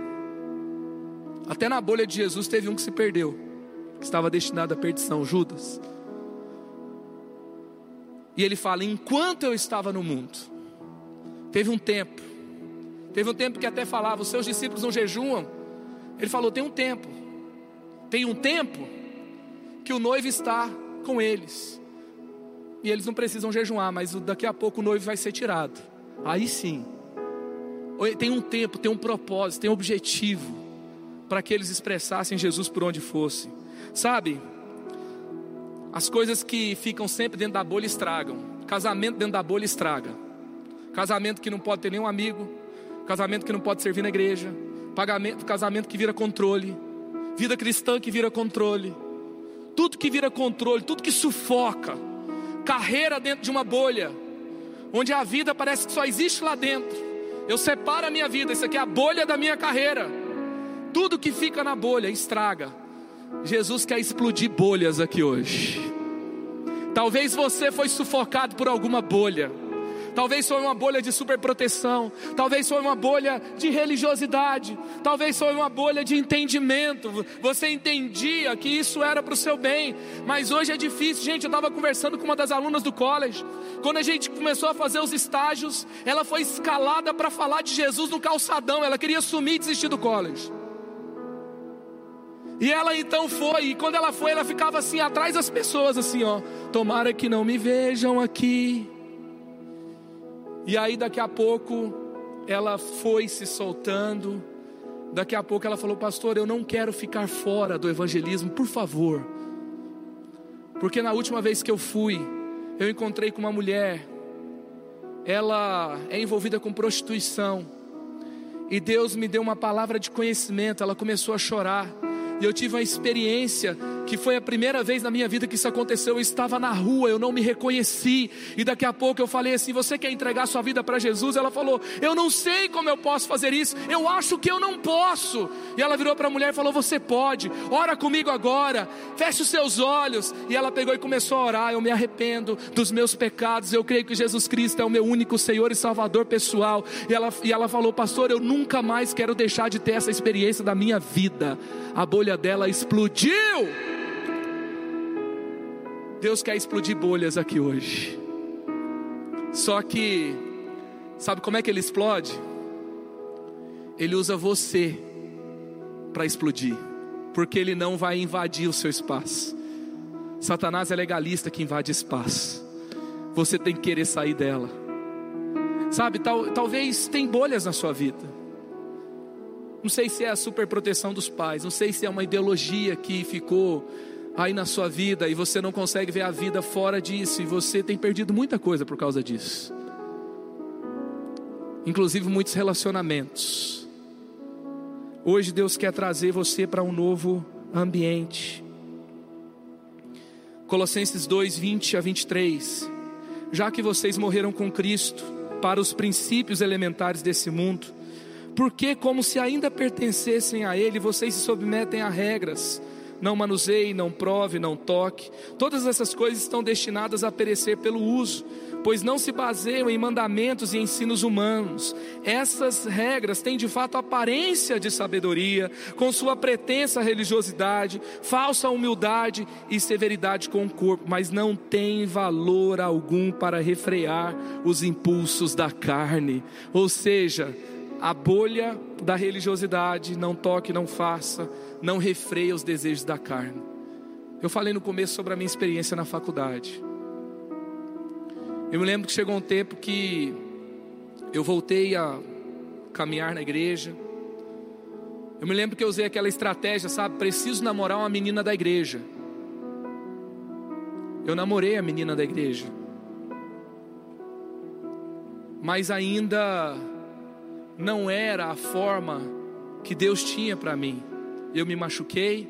Até na bolha de Jesus teve um que se perdeu, que estava destinado à perdição, Judas. E ele fala: enquanto eu estava no mundo, teve um tempo Teve um tempo que até falava: os seus discípulos não jejuam. Ele falou: tem um tempo, tem um tempo que o noivo está com eles. E eles não precisam jejuar, mas daqui a pouco o noivo vai ser tirado. Aí sim. Tem um tempo, tem um propósito, tem um objetivo para que eles expressassem Jesus por onde fosse. Sabe? As coisas que ficam sempre dentro da bolha estragam. Casamento dentro da bolha estraga. Casamento que não pode ter nenhum amigo, casamento que não pode servir na igreja, pagamento, casamento que vira controle, vida cristã que vira controle. Tudo que vira controle, tudo que sufoca, carreira dentro de uma bolha, onde a vida parece que só existe lá dentro. Eu separo a minha vida, isso aqui é a bolha da minha carreira. Tudo que fica na bolha estraga. Jesus quer explodir bolhas aqui hoje. Talvez você foi sufocado por alguma bolha. Talvez foi uma bolha de superproteção, talvez foi uma bolha de religiosidade, talvez foi uma bolha de entendimento. Você entendia que isso era para o seu bem, mas hoje é difícil. Gente, eu estava conversando com uma das alunas do college. Quando a gente começou a fazer os estágios, ela foi escalada para falar de Jesus no calçadão. Ela queria sumir e desistir do college. E ela então foi, e quando ela foi, ela ficava assim atrás das pessoas, assim, ó. Tomara que não me vejam aqui. E aí daqui a pouco ela foi se soltando. Daqui a pouco ela falou: "Pastor, eu não quero ficar fora do evangelismo, por favor". Porque na última vez que eu fui, eu encontrei com uma mulher. Ela é envolvida com prostituição. E Deus me deu uma palavra de conhecimento, ela começou a chorar. E eu tive uma experiência que foi a primeira vez na minha vida que isso aconteceu. Eu estava na rua, eu não me reconheci. E daqui a pouco eu falei assim: Você quer entregar sua vida para Jesus? Ela falou: Eu não sei como eu posso fazer isso. Eu acho que eu não posso. E ela virou para a mulher e falou: Você pode. Ora comigo agora. Feche os seus olhos. E ela pegou e começou a orar. Eu me arrependo dos meus pecados. Eu creio que Jesus Cristo é o meu único Senhor e Salvador pessoal. E ela, e ela falou: Pastor, eu nunca mais quero deixar de ter essa experiência da minha vida. A bolha dela explodiu. Deus quer explodir bolhas aqui hoje. Só que, sabe como é que ele explode? Ele usa você para explodir, porque ele não vai invadir o seu espaço. Satanás é legalista que invade espaço. Você tem que querer sair dela. Sabe, tal, talvez tem bolhas na sua vida. Não sei se é a superproteção dos pais, não sei se é uma ideologia que ficou aí na sua vida e você não consegue ver a vida fora disso e você tem perdido muita coisa por causa disso. Inclusive muitos relacionamentos. Hoje Deus quer trazer você para um novo ambiente. Colossenses 2, 20 a 23. Já que vocês morreram com Cristo para os princípios elementares desse mundo, porque, como se ainda pertencessem a Ele, vocês se submetem a regras não manuseie, não prove, não toque. Todas essas coisas estão destinadas a perecer pelo uso, pois não se baseiam em mandamentos e ensinos humanos. Essas regras têm de fato aparência de sabedoria, com sua pretensa religiosidade, falsa humildade e severidade com o corpo, mas não têm valor algum para refrear os impulsos da carne. Ou seja, a bolha da religiosidade, não toque, não faça, não refreia os desejos da carne. Eu falei no começo sobre a minha experiência na faculdade. Eu me lembro que chegou um tempo que eu voltei a caminhar na igreja. Eu me lembro que eu usei aquela estratégia, sabe? Preciso namorar uma menina da igreja. Eu namorei a menina da igreja. Mas ainda não era a forma que Deus tinha para mim. Eu me machuquei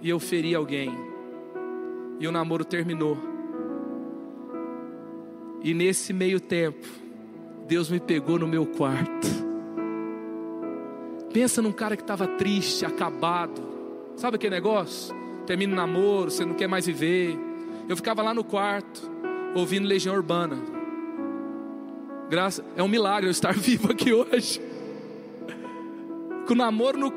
e eu feri alguém. E o namoro terminou. E nesse meio tempo, Deus me pegou no meu quarto. Pensa num cara que estava triste, acabado. Sabe aquele negócio? Termina o namoro, você não quer mais viver. Eu ficava lá no quarto, ouvindo Legião Urbana. Graça, é um milagre eu estar <laughs> vivo aqui hoje. Com o namoro, no,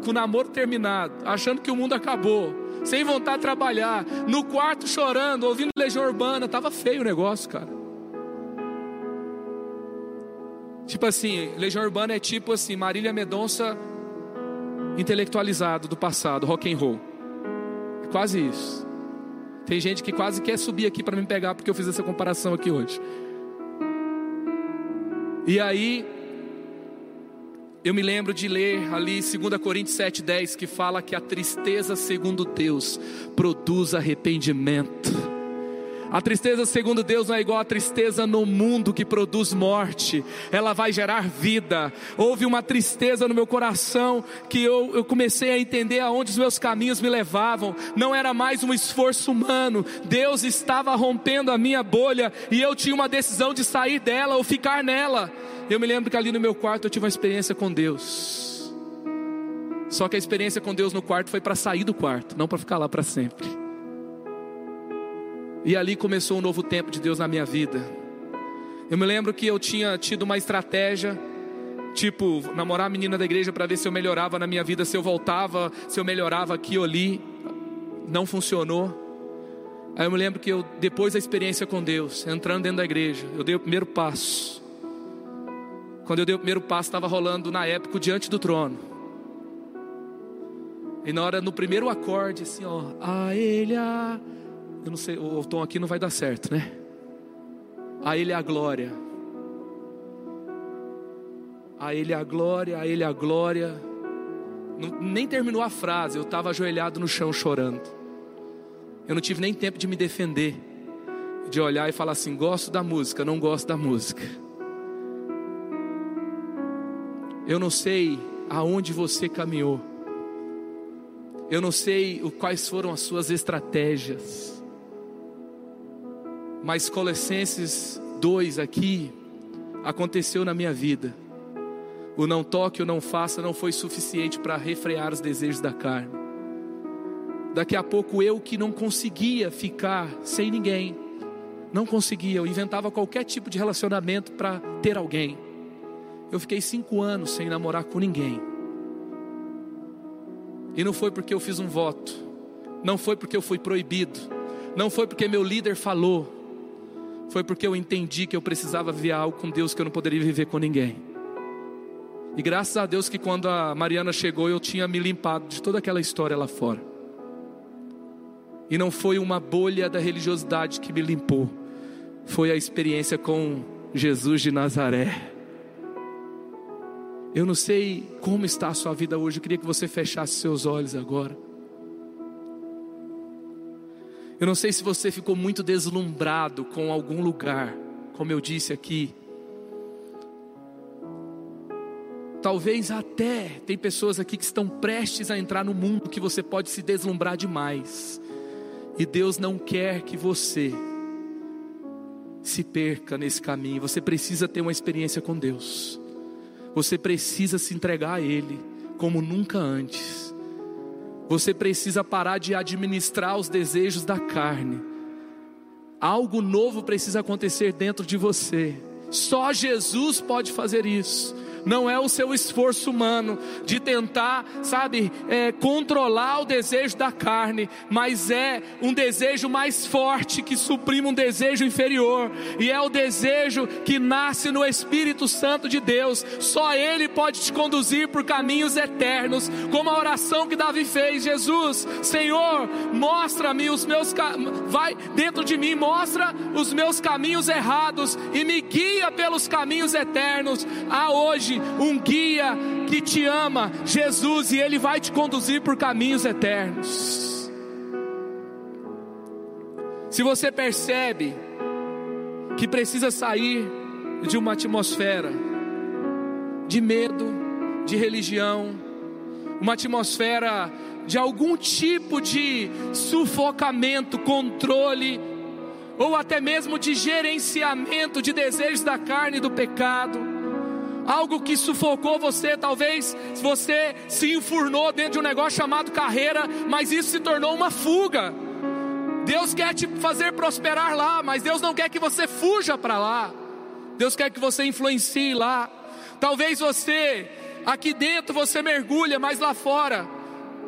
com o namoro terminado, achando que o mundo acabou, sem vontade de trabalhar, no quarto chorando, ouvindo Legião Urbana, tava feio o negócio, cara. Tipo assim, Legião Urbana é tipo assim, Marília Medonça intelectualizado do passado, rock and roll. É quase isso. Tem gente que quase quer subir aqui para me pegar porque eu fiz essa comparação aqui hoje. E aí eu me lembro de ler ali 2 Coríntios 7,10 que fala que a tristeza, segundo Deus, produz arrependimento. A tristeza, segundo Deus, não é igual a tristeza no mundo que produz morte, ela vai gerar vida. Houve uma tristeza no meu coração que eu, eu comecei a entender aonde os meus caminhos me levavam. Não era mais um esforço humano, Deus estava rompendo a minha bolha e eu tinha uma decisão de sair dela ou ficar nela. Eu me lembro que ali no meu quarto eu tive uma experiência com Deus. Só que a experiência com Deus no quarto foi para sair do quarto, não para ficar lá para sempre. E ali começou um novo tempo de Deus na minha vida. Eu me lembro que eu tinha tido uma estratégia, tipo, namorar a menina da igreja para ver se eu melhorava na minha vida, se eu voltava, se eu melhorava aqui ou ali. Não funcionou. Aí eu me lembro que eu, depois da experiência com Deus, entrando dentro da igreja, eu dei o primeiro passo. Quando eu dei o primeiro passo, estava rolando na época diante do trono. E na hora, no primeiro acorde, assim, ó, a ele a. Eu não sei, o tom aqui não vai dar certo, né? A ele a glória. A ele a glória, a ele a glória. Não, nem terminou a frase, eu estava ajoelhado no chão chorando. Eu não tive nem tempo de me defender, de olhar e falar assim: gosto da música, não gosto da música. Eu não sei aonde você caminhou. Eu não sei quais foram as suas estratégias. Mas Colossenses 2 aqui aconteceu na minha vida. O não toque, o não faça não foi suficiente para refrear os desejos da carne. Daqui a pouco eu que não conseguia ficar sem ninguém, não conseguia, eu inventava qualquer tipo de relacionamento para ter alguém. Eu fiquei cinco anos sem namorar com ninguém. E não foi porque eu fiz um voto, não foi porque eu fui proibido, não foi porque meu líder falou, foi porque eu entendi que eu precisava viver algo com Deus que eu não poderia viver com ninguém. E graças a Deus que quando a Mariana chegou, eu tinha me limpado de toda aquela história lá fora. E não foi uma bolha da religiosidade que me limpou, foi a experiência com Jesus de Nazaré. Eu não sei como está a sua vida hoje, eu queria que você fechasse seus olhos agora. Eu não sei se você ficou muito deslumbrado com algum lugar, como eu disse aqui. Talvez até tem pessoas aqui que estão prestes a entrar no mundo que você pode se deslumbrar demais. E Deus não quer que você se perca nesse caminho. Você precisa ter uma experiência com Deus. Você precisa se entregar a Ele como nunca antes. Você precisa parar de administrar os desejos da carne. Algo novo precisa acontecer dentro de você. Só Jesus pode fazer isso não é o seu esforço humano de tentar, sabe, é, controlar o desejo da carne, mas é um desejo mais forte que suprime um desejo inferior, e é o desejo que nasce no Espírito Santo de Deus. Só Ele pode te conduzir por caminhos eternos, como a oração que Davi fez: Jesus, Senhor, mostra-me os meus, vai dentro de mim, mostra os meus caminhos errados e me guia pelos caminhos eternos. A hoje hoje um guia que te ama, Jesus, e Ele vai te conduzir por caminhos eternos. Se você percebe que precisa sair de uma atmosfera de medo, de religião, uma atmosfera de algum tipo de sufocamento, controle, ou até mesmo de gerenciamento de desejos da carne e do pecado algo que sufocou você, talvez você se enfurnou dentro de um negócio chamado carreira, mas isso se tornou uma fuga. Deus quer te fazer prosperar lá, mas Deus não quer que você fuja para lá. Deus quer que você influencie lá. Talvez você aqui dentro você mergulha, mas lá fora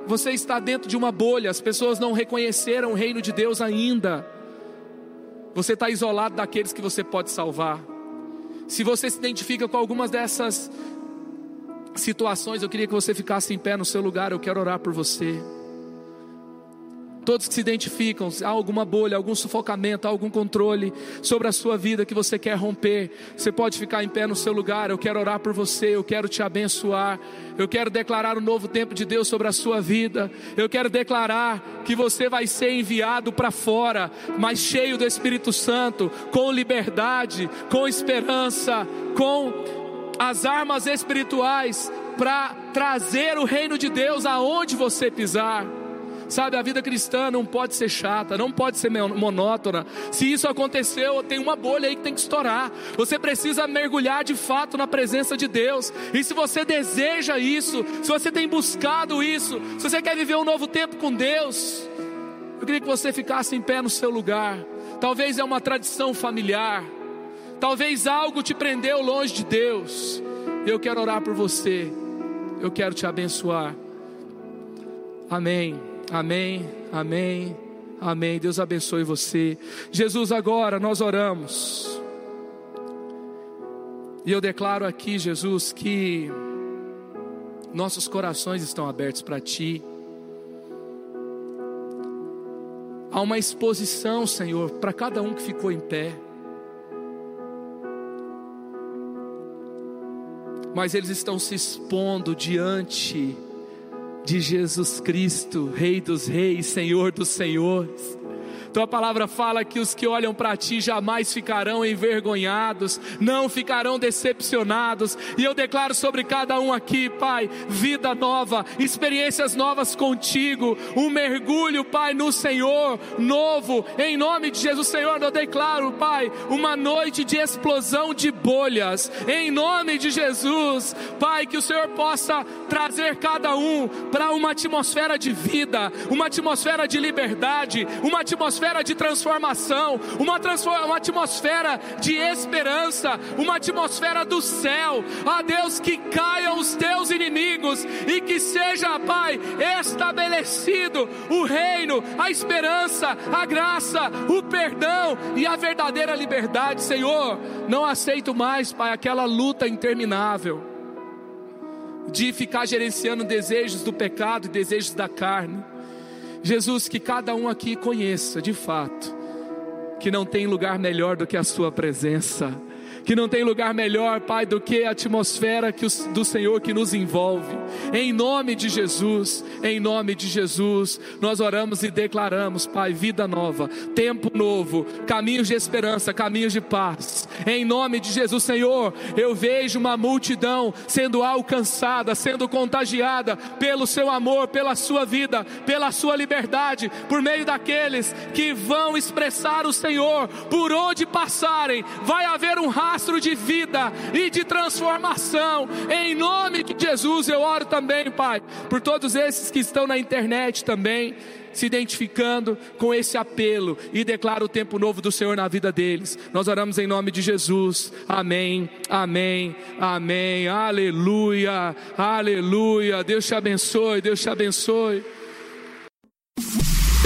você está dentro de uma bolha. As pessoas não reconheceram o reino de Deus ainda. Você está isolado daqueles que você pode salvar. Se você se identifica com algumas dessas situações, eu queria que você ficasse em pé no seu lugar, eu quero orar por você. Todos que se identificam, há alguma bolha, algum sufocamento, algum controle sobre a sua vida que você quer romper, você pode ficar em pé no seu lugar. Eu quero orar por você, eu quero te abençoar, eu quero declarar o um novo tempo de Deus sobre a sua vida. Eu quero declarar que você vai ser enviado para fora, mas cheio do Espírito Santo, com liberdade, com esperança, com as armas espirituais para trazer o reino de Deus aonde você pisar. Sabe, a vida cristã não pode ser chata, não pode ser monótona. Se isso aconteceu, tem uma bolha aí que tem que estourar. Você precisa mergulhar de fato na presença de Deus. E se você deseja isso, se você tem buscado isso, se você quer viver um novo tempo com Deus, eu queria que você ficasse em pé no seu lugar. Talvez é uma tradição familiar. Talvez algo te prendeu longe de Deus. Eu quero orar por você. Eu quero te abençoar. Amém. Amém, amém, amém. Deus abençoe você. Jesus, agora nós oramos. E eu declaro aqui, Jesus, que nossos corações estão abertos para Ti. Há uma exposição, Senhor, para cada um que ficou em pé. Mas eles estão se expondo diante de Jesus Cristo, Rei dos Reis, Senhor dos Senhores. Tua palavra fala que os que olham para ti jamais ficarão envergonhados, não ficarão decepcionados. E eu declaro sobre cada um aqui, Pai, vida nova, experiências novas contigo, um mergulho, Pai, no Senhor, novo, em nome de Jesus, Senhor. Eu declaro, Pai, uma noite de explosão de bolhas, em nome de Jesus, Pai, que o Senhor possa trazer cada um para uma atmosfera de vida, uma atmosfera de liberdade, uma atmosfera atmosfera de transformação, uma, uma atmosfera de esperança, uma atmosfera do céu. A Deus que caiam os teus inimigos e que seja, Pai, estabelecido o reino, a esperança, a graça, o perdão e a verdadeira liberdade, Senhor. Não aceito mais, Pai, aquela luta interminável de ficar gerenciando desejos do pecado e desejos da carne. Jesus, que cada um aqui conheça de fato que não tem lugar melhor do que a Sua presença que não tem lugar melhor, Pai, do que a atmosfera que do Senhor que nos envolve. Em nome de Jesus, em nome de Jesus, nós oramos e declaramos, Pai, vida nova, tempo novo, caminhos de esperança, caminhos de paz. Em nome de Jesus, Senhor, eu vejo uma multidão sendo alcançada, sendo contagiada pelo seu amor, pela sua vida, pela sua liberdade, por meio daqueles que vão expressar o Senhor por onde passarem. Vai haver um raio rastro de vida e de transformação. Em nome de Jesus, eu oro também, Pai, por todos esses que estão na internet também se identificando com esse apelo e declara o tempo novo do Senhor na vida deles. Nós oramos em nome de Jesus. Amém. Amém. Amém. Aleluia. Aleluia. Deus te abençoe. Deus te abençoe.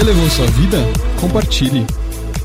Elevou sua vida? Compartilhe.